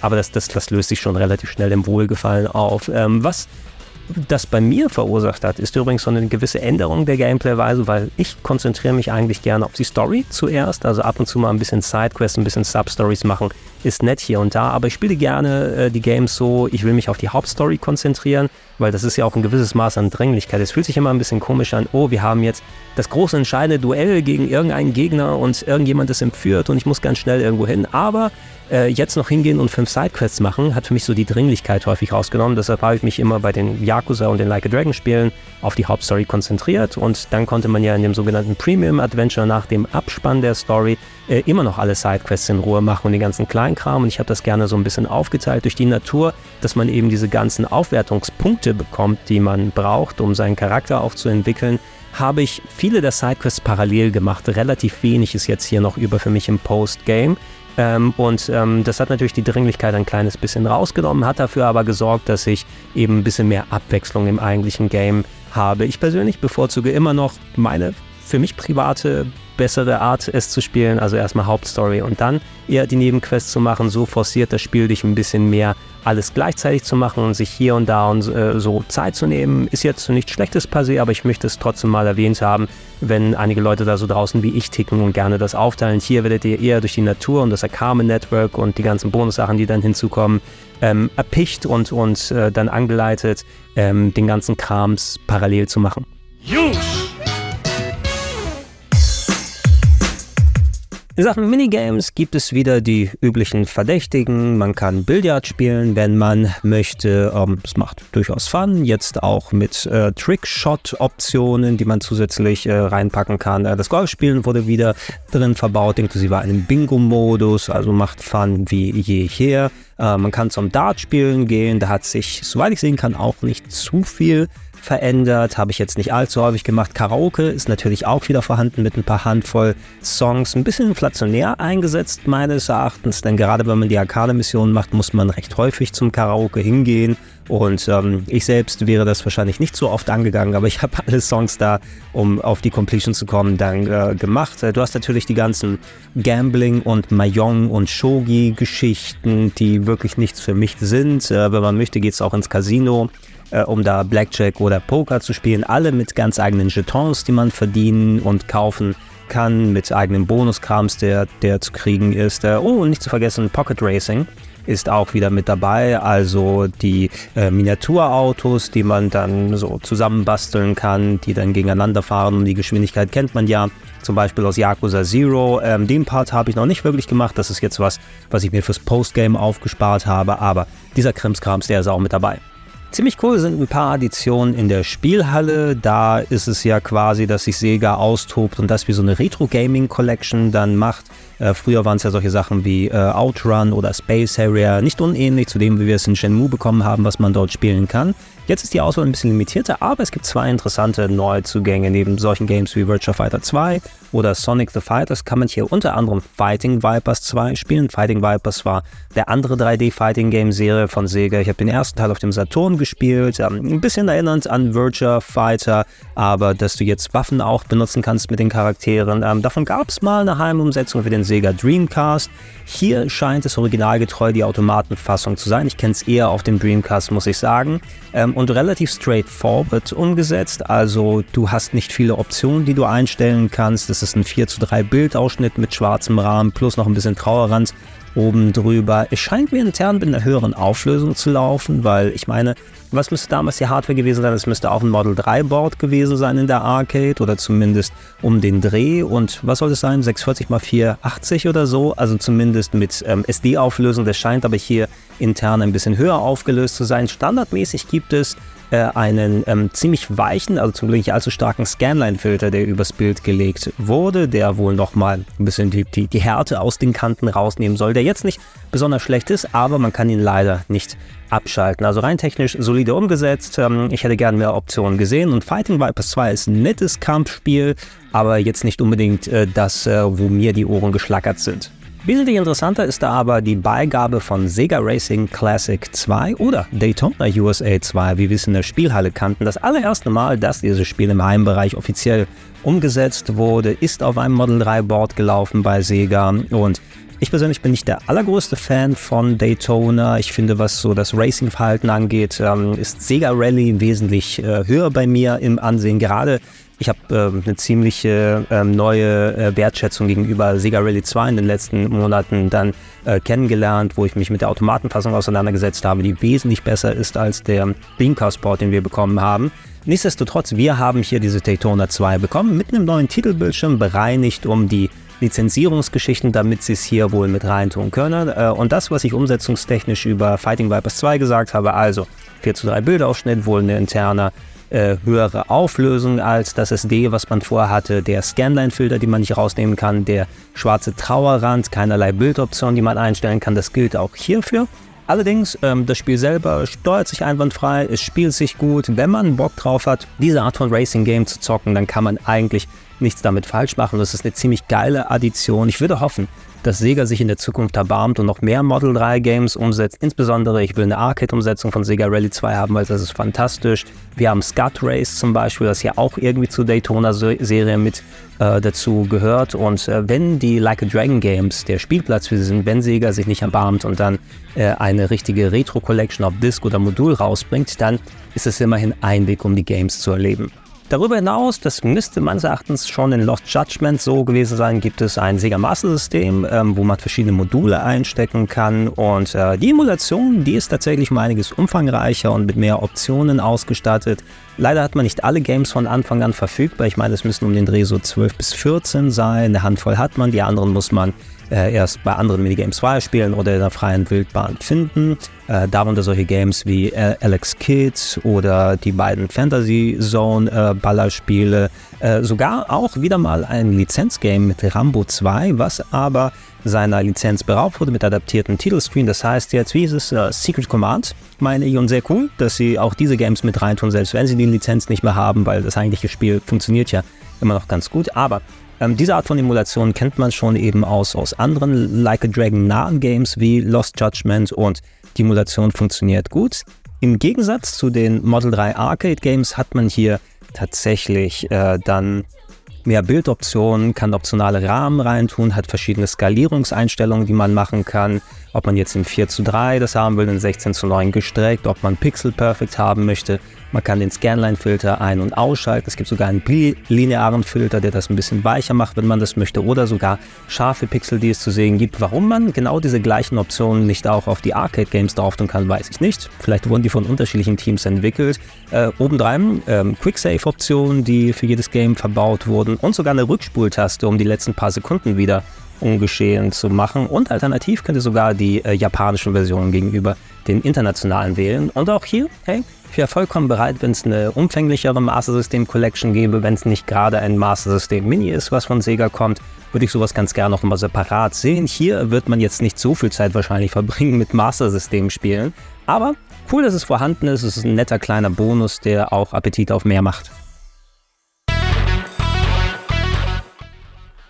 S1: Aber das, das, das löst sich schon relativ schnell im Wohlgefallen auf. Ähm, was das bei mir verursacht hat, ist übrigens so eine gewisse Änderung der Gameplay-Weise, weil ich konzentriere mich eigentlich gerne auf die Story zuerst, also ab und zu mal ein bisschen Sidequests, ein bisschen Substories machen, ist nett hier und da, aber ich spiele gerne äh, die Games so, ich will mich auf die Hauptstory konzentrieren, weil das ist ja auch ein gewisses Maß an Dringlichkeit. Es fühlt sich immer ein bisschen komisch an, oh, wir haben jetzt das große entscheidende Duell gegen irgendeinen Gegner und irgendjemand ist entführt und ich muss ganz schnell irgendwo hin, aber äh, jetzt noch hingehen und fünf Sidequests machen, hat für mich so die Dringlichkeit häufig rausgenommen. Deshalb habe ich mich immer bei den Yakuza und den Like a Dragon Spielen auf die Hauptstory konzentriert und dann konnte man ja in dem sogenannten Premium Adventure nach dem Abspann der Story äh, immer noch alle Sidequests in Ruhe machen und den ganzen Kleinkram und ich habe das gerne so ein bisschen aufgeteilt durch die Natur, dass man eben diese ganzen Aufwertungspunkte bekommt, die man braucht, um seinen Charakter aufzuentwickeln habe ich viele der Sidequests parallel gemacht. Relativ wenig ist jetzt hier noch über für mich im Postgame. Ähm, und ähm, das hat natürlich die Dringlichkeit ein kleines bisschen rausgenommen, hat dafür aber gesorgt, dass ich eben ein bisschen mehr Abwechslung im eigentlichen Game habe. Ich persönlich bevorzuge immer noch meine für mich private bessere Art, es zu spielen. Also erstmal Hauptstory und dann eher die Nebenquests zu machen. So forciert das Spiel dich ein bisschen mehr, alles gleichzeitig zu machen und sich hier und da und äh, so Zeit zu nehmen. Ist jetzt nichts Schlechtes per se, aber ich möchte es trotzdem mal erwähnt haben, wenn einige Leute da so draußen wie ich ticken und gerne das aufteilen. Hier werdet ihr eher durch die Natur und das Akame Network und die ganzen Bonussachen, die dann hinzukommen, ähm, erpicht und, und äh, dann angeleitet, ähm, den ganzen Krams parallel zu machen. Jungs! In Sachen Minigames gibt es wieder die üblichen Verdächtigen. Man kann Billard spielen, wenn man möchte. Ähm, es macht durchaus Fun. Jetzt auch mit äh, Trickshot-Optionen, die man zusätzlich äh, reinpacken kann. Äh, das Golfspielen wurde wieder drin verbaut, inklusive einem Bingo-Modus. Also macht Fun wie jeher. Äh, man kann zum Dart spielen gehen. Da hat sich, soweit ich sehen kann, auch nicht zu viel verändert, habe ich jetzt nicht allzu häufig gemacht. Karaoke ist natürlich auch wieder vorhanden mit ein paar Handvoll Songs, ein bisschen inflationär eingesetzt meines Erachtens, denn gerade wenn man die Arcade-Mission macht, muss man recht häufig zum Karaoke hingehen und ähm, ich selbst wäre das wahrscheinlich nicht so oft angegangen, aber ich habe alle Songs da, um auf die Completion zu kommen, dann äh, gemacht. Äh, du hast natürlich die ganzen Gambling- und Mahjong- und Shogi-Geschichten, die wirklich nichts für mich sind. Äh, wenn man möchte, geht es auch ins Casino äh, um da Blackjack oder Poker zu spielen. Alle mit ganz eigenen Jetons, die man verdienen und kaufen kann, mit eigenen Bonuskrams, der, der zu kriegen ist. Äh, oh, und nicht zu vergessen, Pocket Racing ist auch wieder mit dabei. Also die äh, Miniaturautos, die man dann so zusammenbasteln kann, die dann gegeneinander fahren. Und die Geschwindigkeit kennt man ja zum Beispiel aus Yakuza Zero. Ähm, den Part habe ich noch nicht wirklich gemacht. Das ist jetzt was, was ich mir fürs Postgame aufgespart habe. Aber dieser Krimskrams, der ist auch mit dabei. Ziemlich cool sind ein paar Additionen in der Spielhalle. Da ist es ja quasi, dass sich Sega austobt und das wie so eine Retro-Gaming-Collection dann macht. Äh, früher waren es ja solche Sachen wie äh, Outrun oder Space Harrier, nicht unähnlich zu dem, wie wir es in Shenmue bekommen haben, was man dort spielen kann. Jetzt ist die Auswahl ein bisschen limitierter, aber es gibt zwei interessante Neuzugänge. Neben solchen Games wie Virtua Fighter 2 oder Sonic the Fighters kann man hier unter anderem Fighting Vipers 2 spielen. Fighting Vipers war der andere 3D-Fighting-Game-Serie von Sega. Ich habe den ersten Teil auf dem Saturn gespielt, ähm, ein bisschen erinnernd an Virtua Fighter, aber dass du jetzt Waffen auch benutzen kannst mit den Charakteren. Ähm, davon gab es mal eine Heimumsetzung für den Sega Dreamcast. Hier scheint es originalgetreu die Automatenfassung zu sein. Ich kenne es eher auf dem Dreamcast, muss ich sagen. Ähm, und relativ straightforward umgesetzt. Also du hast nicht viele Optionen, die du einstellen kannst. Das ist ein 4 zu 3 Bildausschnitt mit schwarzem Rahmen plus noch ein bisschen Trauerrand oben drüber. Es scheint mir intern mit einer höheren Auflösung zu laufen, weil ich meine, was müsste damals die Hardware gewesen sein? Es müsste auch ein Model 3 Board gewesen sein in der Arcade oder zumindest um den Dreh. Und was soll es sein? 640 x 480 oder so? Also zumindest mit ähm, SD-Auflösung. Das scheint aber hier intern ein bisschen höher aufgelöst zu sein. Standardmäßig gibt es äh, einen ähm, ziemlich weichen, also zum Glück nicht allzu starken Scanline-Filter, der übers Bild gelegt wurde, der wohl nochmal ein bisschen die, die, die Härte aus den Kanten rausnehmen soll, der jetzt nicht besonders schlecht ist, aber man kann ihn leider nicht abschalten. Also rein technisch solide umgesetzt. Ähm, ich hätte gerne mehr Optionen gesehen und Fighting Vipers 2 ist ein nettes Kampfspiel, aber jetzt nicht unbedingt äh, das, äh, wo mir die Ohren geschlackert sind. Wesentlich interessanter ist da aber die Beigabe von Sega Racing Classic 2 oder Daytona USA 2, wie wir es in der Spielhalle kannten. Das allererste Mal, dass dieses Spiel im Heimbereich offiziell umgesetzt wurde, ist auf einem Model 3 Board gelaufen bei Sega und ich persönlich bin nicht der allergrößte Fan von Daytona. Ich finde, was so das Racing-Verhalten angeht, ähm, ist Sega Rally wesentlich äh, höher bei mir im Ansehen. Gerade ich habe äh, eine ziemliche äh, neue äh, Wertschätzung gegenüber Sega Rally 2 in den letzten Monaten dann äh, kennengelernt, wo ich mich mit der Automatenfassung auseinandergesetzt habe, die wesentlich besser ist als der Dreamcast Sport, den wir bekommen haben. Nichtsdestotrotz, wir haben hier diese Daytona 2 bekommen, mit einem neuen Titelbildschirm bereinigt, um die Lizenzierungsgeschichten, damit sie es hier wohl mit reintun können. Äh, und das, was ich umsetzungstechnisch über Fighting Vipers 2 gesagt habe, also 4 zu 3 Bildausschnitt, wohl eine interne äh, höhere Auflösung als das SD, was man vorher hatte, der Scanline-Filter, die man nicht rausnehmen kann, der schwarze Trauerrand, keinerlei Bildoption, die man einstellen kann, das gilt auch hierfür. Allerdings, ähm, das Spiel selber steuert sich einwandfrei, es spielt sich gut. Wenn man Bock drauf hat, diese Art von Racing Game zu zocken, dann kann man eigentlich nichts damit falsch machen. Das ist eine ziemlich geile Addition. Ich würde hoffen, dass Sega sich in der Zukunft erbarmt und noch mehr Model 3 Games umsetzt. Insbesondere, ich will eine Arcade-Umsetzung von Sega Rally 2 haben, weil das ist fantastisch. Wir haben Scut Race zum Beispiel, das ja auch irgendwie zur Daytona-Serie mit äh, dazu gehört. Und äh, wenn die Like a Dragon Games der Spielplatz für sie sind, wenn Sega sich nicht erbarmt und dann äh, eine richtige Retro-Collection auf Disk oder Modul rausbringt, dann ist es immerhin ein Weg, um die Games zu erleben. Darüber hinaus, das müsste meines Erachtens schon in Lost Judgment so gewesen sein, gibt es ein Sega Master System, ähm, wo man verschiedene Module einstecken kann. Und äh, die Emulation, die ist tatsächlich um einiges umfangreicher und mit mehr Optionen ausgestattet. Leider hat man nicht alle Games von Anfang an verfügbar. Ich meine, es müssen um den Dreh so 12 bis 14 sein. Eine Handvoll hat man, die anderen muss man äh, erst bei anderen Minigames spielen oder in der freien Wildbahn finden. Äh, darunter solche Games wie äh, Alex Kidd oder die beiden Fantasy Zone äh, Ballerspiele. Äh, sogar auch wieder mal ein Lizenzgame mit Rambo 2, was aber seiner Lizenz beraubt wurde mit adaptierten Titelscreen. Das heißt jetzt, wie ist es, uh, Secret Command, meine ich, und sehr cool, dass sie auch diese Games mit reintun, selbst wenn sie die Lizenz nicht mehr haben, weil das eigentliche Spiel funktioniert ja immer noch ganz gut. Aber ähm, diese Art von Emulation kennt man schon eben aus, aus anderen Like a Dragon nahen Games wie Lost Judgment und die Emulation funktioniert gut. Im Gegensatz zu den Model 3 Arcade Games hat man hier tatsächlich äh, dann mehr Bildoptionen, kann optionale Rahmen reintun, hat verschiedene Skalierungseinstellungen, die man machen kann. Ob man jetzt in 4 zu 3 das haben will, in 16 zu 9 gestreckt, ob man Pixel Perfect haben möchte. Man kann den Scanline-Filter ein- und ausschalten. Es gibt sogar einen linearen Filter, der das ein bisschen weicher macht, wenn man das möchte. Oder sogar scharfe Pixel, die es zu sehen gibt. Warum man genau diese gleichen Optionen nicht auch auf die Arcade-Games drauf tun kann, weiß ich nicht. Vielleicht wurden die von unterschiedlichen Teams entwickelt. Äh, obendrein ähm, Quick-Save-Optionen, die für jedes Game verbaut wurden. Und sogar eine Rückspultaste, um die letzten paar Sekunden wieder ungeschehen zu machen. Und alternativ könnt ihr sogar die äh, japanischen Versionen gegenüber den internationalen wählen. Und auch hier, hey, ich wäre vollkommen bereit, wenn es eine umfänglichere Master System Collection gäbe, wenn es nicht gerade ein Master System Mini ist, was von Sega kommt, würde ich sowas ganz gerne noch mal separat sehen. Hier wird man jetzt nicht so viel Zeit wahrscheinlich verbringen mit Master System Spielen, aber cool, dass es vorhanden ist. Es ist ein netter kleiner Bonus, der auch Appetit auf mehr macht.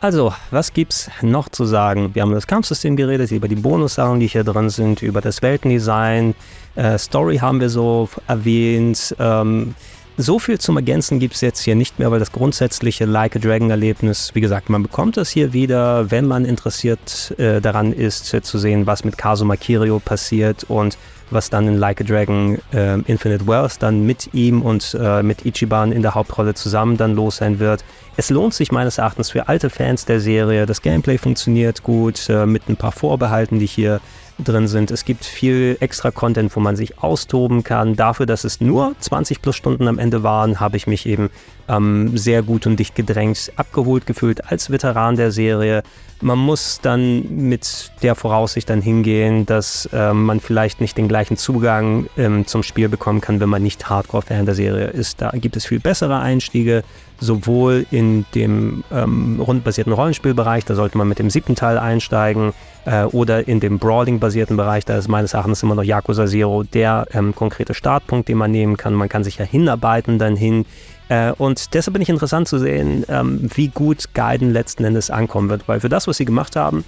S1: Also, was gibt's noch zu sagen? Wir haben über das Kampfsystem geredet, über die Bonussachen, die hier drin sind, über das Weltendesign, äh, Story haben wir so erwähnt. Ähm, so viel zum Ergänzen gibt es jetzt hier nicht mehr, weil das grundsätzliche Like a Dragon-Erlebnis, wie gesagt, man bekommt es hier wieder, wenn man interessiert äh, daran ist, zu sehen, was mit Kazuma Kirio passiert und was dann in Like a Dragon äh, Infinite Wealth dann mit ihm und äh, mit Ichiban in der Hauptrolle zusammen dann los sein wird. Es lohnt sich meines Erachtens für alte Fans der Serie. Das Gameplay funktioniert gut, äh, mit ein paar Vorbehalten, die hier drin sind. Es gibt viel extra Content, wo man sich austoben kann. Dafür, dass es nur 20 plus Stunden am Ende waren, habe ich mich eben ähm, sehr gut und dicht gedrängt abgeholt gefühlt als Veteran der Serie. Man muss dann mit der Voraussicht dann hingehen, dass ähm, man vielleicht nicht den gleichen Zugang ähm, zum Spiel bekommen kann, wenn man nicht Hardcore-Fan der Serie ist. Da gibt es viel bessere Einstiege, sowohl in dem ähm, rundbasierten Rollenspielbereich, da sollte man mit dem siebten Teil einsteigen, äh, oder in dem Brawling-basierten Bereich, da ist meines Erachtens immer noch Yakuza Zero der ähm, konkrete Startpunkt, den man nehmen kann. Man kann sich ja hinarbeiten dann hin. Äh, und deshalb bin ich interessant zu sehen, ähm, wie gut Gaiden letzten Endes ankommen wird, weil für das, was sie gemacht haben,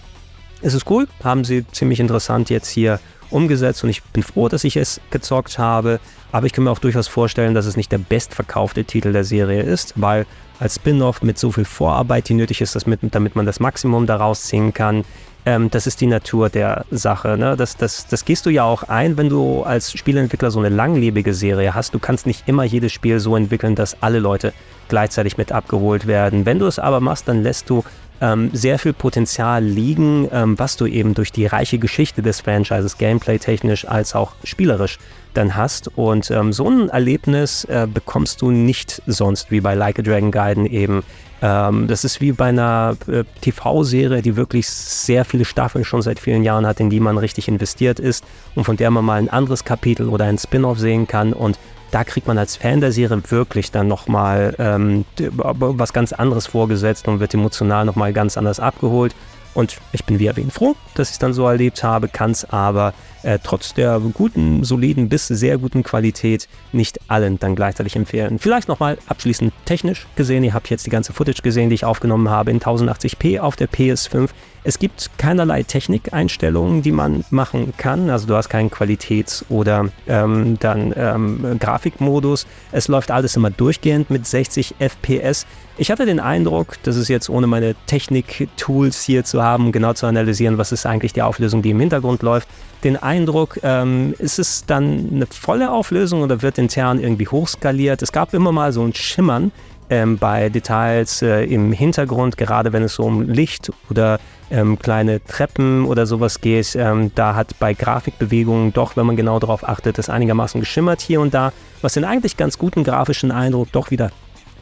S1: es ist cool, haben sie ziemlich interessant jetzt hier umgesetzt und ich bin froh, dass ich es gezockt habe. Aber ich kann mir auch durchaus vorstellen, dass es nicht der bestverkaufte Titel der Serie ist, weil als Spin-off mit so viel Vorarbeit, die nötig ist, damit man das Maximum daraus ziehen kann, ähm, das ist die Natur der Sache. Ne? Das, das, das gehst du ja auch ein, wenn du als Spieleentwickler so eine langlebige Serie hast. Du kannst nicht immer jedes Spiel so entwickeln, dass alle Leute gleichzeitig mit abgeholt werden. Wenn du es aber machst, dann lässt du ähm, sehr viel Potenzial liegen, ähm, was du eben durch die reiche Geschichte des Franchises, gameplay-technisch als auch spielerisch, dann hast. Und ähm, so ein Erlebnis äh, bekommst du nicht sonst wie bei Like a Dragon Gaiden eben. Ähm, das ist wie bei einer äh, TV-Serie, die wirklich sehr viele Staffeln schon seit vielen Jahren hat, in die man richtig investiert ist und von der man mal ein anderes Kapitel oder ein Spin-off sehen kann und da kriegt man als Fan der Serie wirklich dann nochmal ähm, was ganz anderes vorgesetzt und wird emotional nochmal ganz anders abgeholt. Und ich bin wie erwähnt froh, dass ich es dann so erlebt habe, kann es aber äh, trotz der guten, soliden bis sehr guten Qualität nicht allen dann gleichzeitig empfehlen. Vielleicht nochmal abschließend technisch gesehen, ihr habt jetzt die ganze Footage gesehen, die ich aufgenommen habe in 1080p auf der PS5. Es gibt keinerlei Technikeinstellungen, die man machen kann. Also du hast keinen Qualitäts- oder ähm, dann ähm, Grafikmodus. Es läuft alles immer durchgehend mit 60 FPS. Ich hatte den Eindruck, das ist jetzt ohne meine Technik-Tools hier zu haben, genau zu analysieren, was ist eigentlich die Auflösung, die im Hintergrund läuft, den Eindruck, ähm, ist es dann eine volle Auflösung oder wird intern irgendwie hochskaliert? Es gab immer mal so ein Schimmern ähm, bei Details äh, im Hintergrund, gerade wenn es so um Licht oder ähm, kleine Treppen oder sowas geht. Ähm, da hat bei Grafikbewegungen doch, wenn man genau darauf achtet, es einigermaßen geschimmert hier und da, was den eigentlich ganz guten grafischen Eindruck doch wieder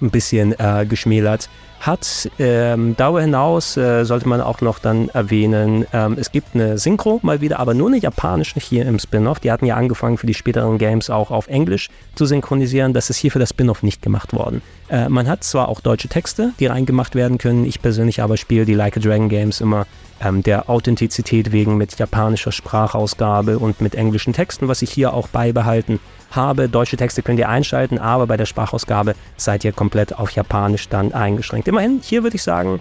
S1: ein bisschen äh, geschmälert hat. Ähm, darüber hinaus äh, sollte man auch noch dann erwähnen, ähm, es gibt eine Synchro mal wieder, aber nur eine japanische hier im Spin-off. Die hatten ja angefangen für die späteren Games auch auf Englisch zu synchronisieren. Das ist hier für das Spin-off nicht gemacht worden. Äh, man hat zwar auch deutsche Texte, die reingemacht werden können. Ich persönlich aber spiele die Like a Dragon Games immer ähm, der Authentizität wegen mit japanischer Sprachausgabe und mit englischen Texten, was ich hier auch beibehalten habe. Deutsche Texte könnt ihr einschalten, aber bei der Sprachausgabe seid ihr komplett auf Japanisch dann eingeschränkt. Immerhin, hier würde ich sagen,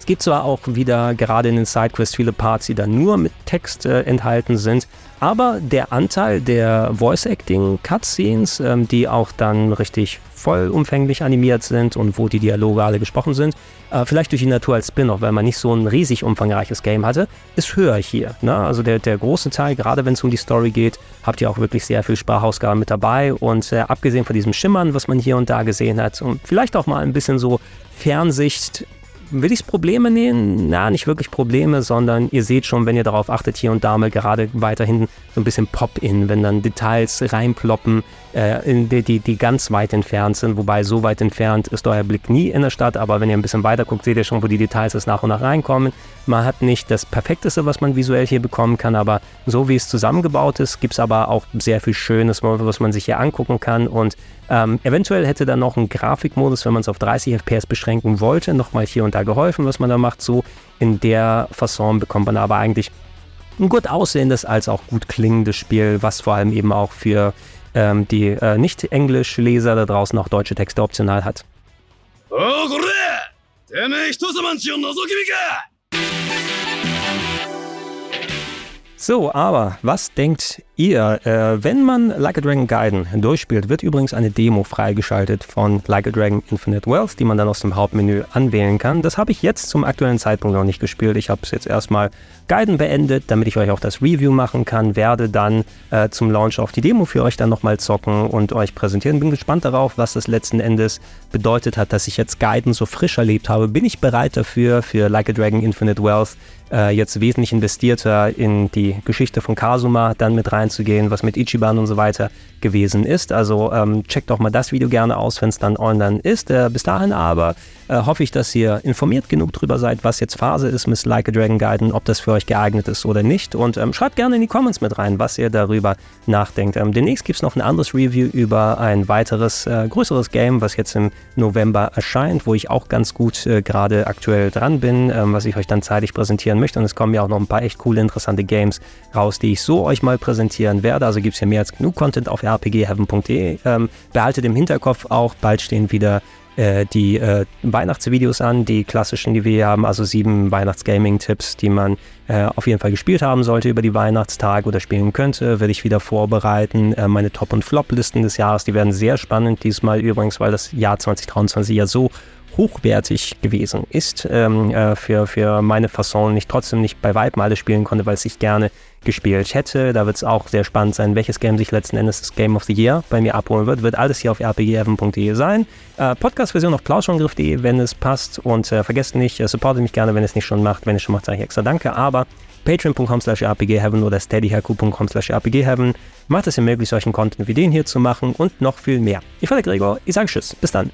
S1: es gibt zwar auch wieder gerade in den Sidequests viele Parts, die dann nur mit Text äh, enthalten sind, aber der Anteil der Voice-Acting-Cutscenes, ähm, die auch dann richtig vollumfänglich animiert sind und wo die Dialoge alle gesprochen sind, äh, vielleicht durch die Natur als Spin-off, weil man nicht so ein riesig umfangreiches Game hatte, ist höher hier. Ne? Also der, der große Teil, gerade wenn es um die Story geht, habt ihr auch wirklich sehr viel Sprachausgaben mit dabei und äh, abgesehen von diesem Schimmern, was man hier und da gesehen hat und vielleicht auch mal ein bisschen so Fernsicht will ich es Probleme nehmen? Na, nicht wirklich Probleme, sondern ihr seht schon, wenn ihr darauf achtet, hier und da mal gerade weiterhin so ein bisschen Pop-In, wenn dann Details reinploppen, die, die, die, ganz weit entfernt sind. Wobei so weit entfernt ist euer Blick nie in der Stadt, aber wenn ihr ein bisschen weiter guckt, seht ihr schon, wo die Details jetzt nach und nach reinkommen. Man hat nicht das Perfekteste, was man visuell hier bekommen kann, aber so wie es zusammengebaut ist, gibt es aber auch sehr viel Schönes, was man sich hier angucken kann und ähm, eventuell hätte dann noch ein Grafikmodus, wenn man es auf 30 FPS beschränken wollte, nochmal hier und da geholfen, was man da macht. So in der Fasson bekommt man aber eigentlich ein gut aussehendes als auch gut klingendes Spiel, was vor allem eben auch für ähm, die äh, Nicht-Englisch-Leser da draußen auch deutsche Texte optional hat. Oh, so, aber was denkt ihr, äh, wenn man Like a Dragon Gaiden durchspielt, wird übrigens eine Demo freigeschaltet von Like a Dragon Infinite Wealth, die man dann aus dem Hauptmenü anwählen kann. Das habe ich jetzt zum aktuellen Zeitpunkt noch nicht gespielt. Ich habe es jetzt erstmal Gaiden beendet, damit ich euch auch das Review machen kann, werde dann äh, zum Launch auf die Demo für euch dann nochmal zocken und euch präsentieren. Bin gespannt darauf, was das letzten Endes bedeutet hat, dass ich jetzt Gaiden so frisch erlebt habe. Bin ich bereit dafür, für Like a Dragon Infinite Wealth äh, jetzt wesentlich investierter in die Geschichte von Kazuma dann mit reinzugehen, was mit Ichiban und so weiter gewesen ist. Also ähm, checkt doch mal das Video gerne aus, wenn es dann online ist. Äh, bis dahin aber äh, hoffe ich, dass ihr informiert genug drüber seid, was jetzt Phase ist mit Like a Dragon Gaiden, ob das für euch geeignet ist oder nicht. Und ähm, schreibt gerne in die Comments mit rein, was ihr darüber nachdenkt. Ähm, demnächst gibt es noch ein anderes Review über ein weiteres, äh, größeres Game, was jetzt im November erscheint, wo ich auch ganz gut äh, gerade aktuell dran bin, ähm, was ich euch dann zeitig präsentieren möchte. Und es kommen ja auch noch ein paar echt coole, interessante Games raus, die ich so euch mal präsentieren werde. Also gibt es ja mehr als genug Content auf rpgheaven.de. Ähm, behaltet im Hinterkopf auch, bald stehen wieder äh, die äh, Weihnachtsvideos an, die klassischen, die wir hier haben, also sieben Weihnachtsgaming-Tipps, die man äh, auf jeden Fall gespielt haben sollte über die Weihnachtstage oder spielen könnte, werde ich wieder vorbereiten. Äh, meine Top- und Flop-Listen des Jahres, die werden sehr spannend diesmal übrigens, weil das Jahr 2023 ja so hochwertig gewesen ist ähm, äh, für, für meine Fasson, ich trotzdem nicht bei Weitem alles spielen konnte, weil ich gerne gespielt hätte. Da wird es auch sehr spannend sein, welches Game sich letzten Endes das Game of the Year bei mir abholen wird. Wird alles hier auf rpgheaven.de sein. Äh, Podcast-Version auf plauschangriff.de, wenn es passt. Und äh, vergesst nicht, äh, supportet mich gerne, wenn es nicht schon macht. Wenn es schon macht, sage ich extra Danke. Aber patreon.com slash rpgheaven oder steadyhaku.com slash rpgheaven macht es ihr möglich, solchen Content wie den hier zu machen und noch viel mehr. Ich war der Gregor, ich sage Tschüss, bis dann.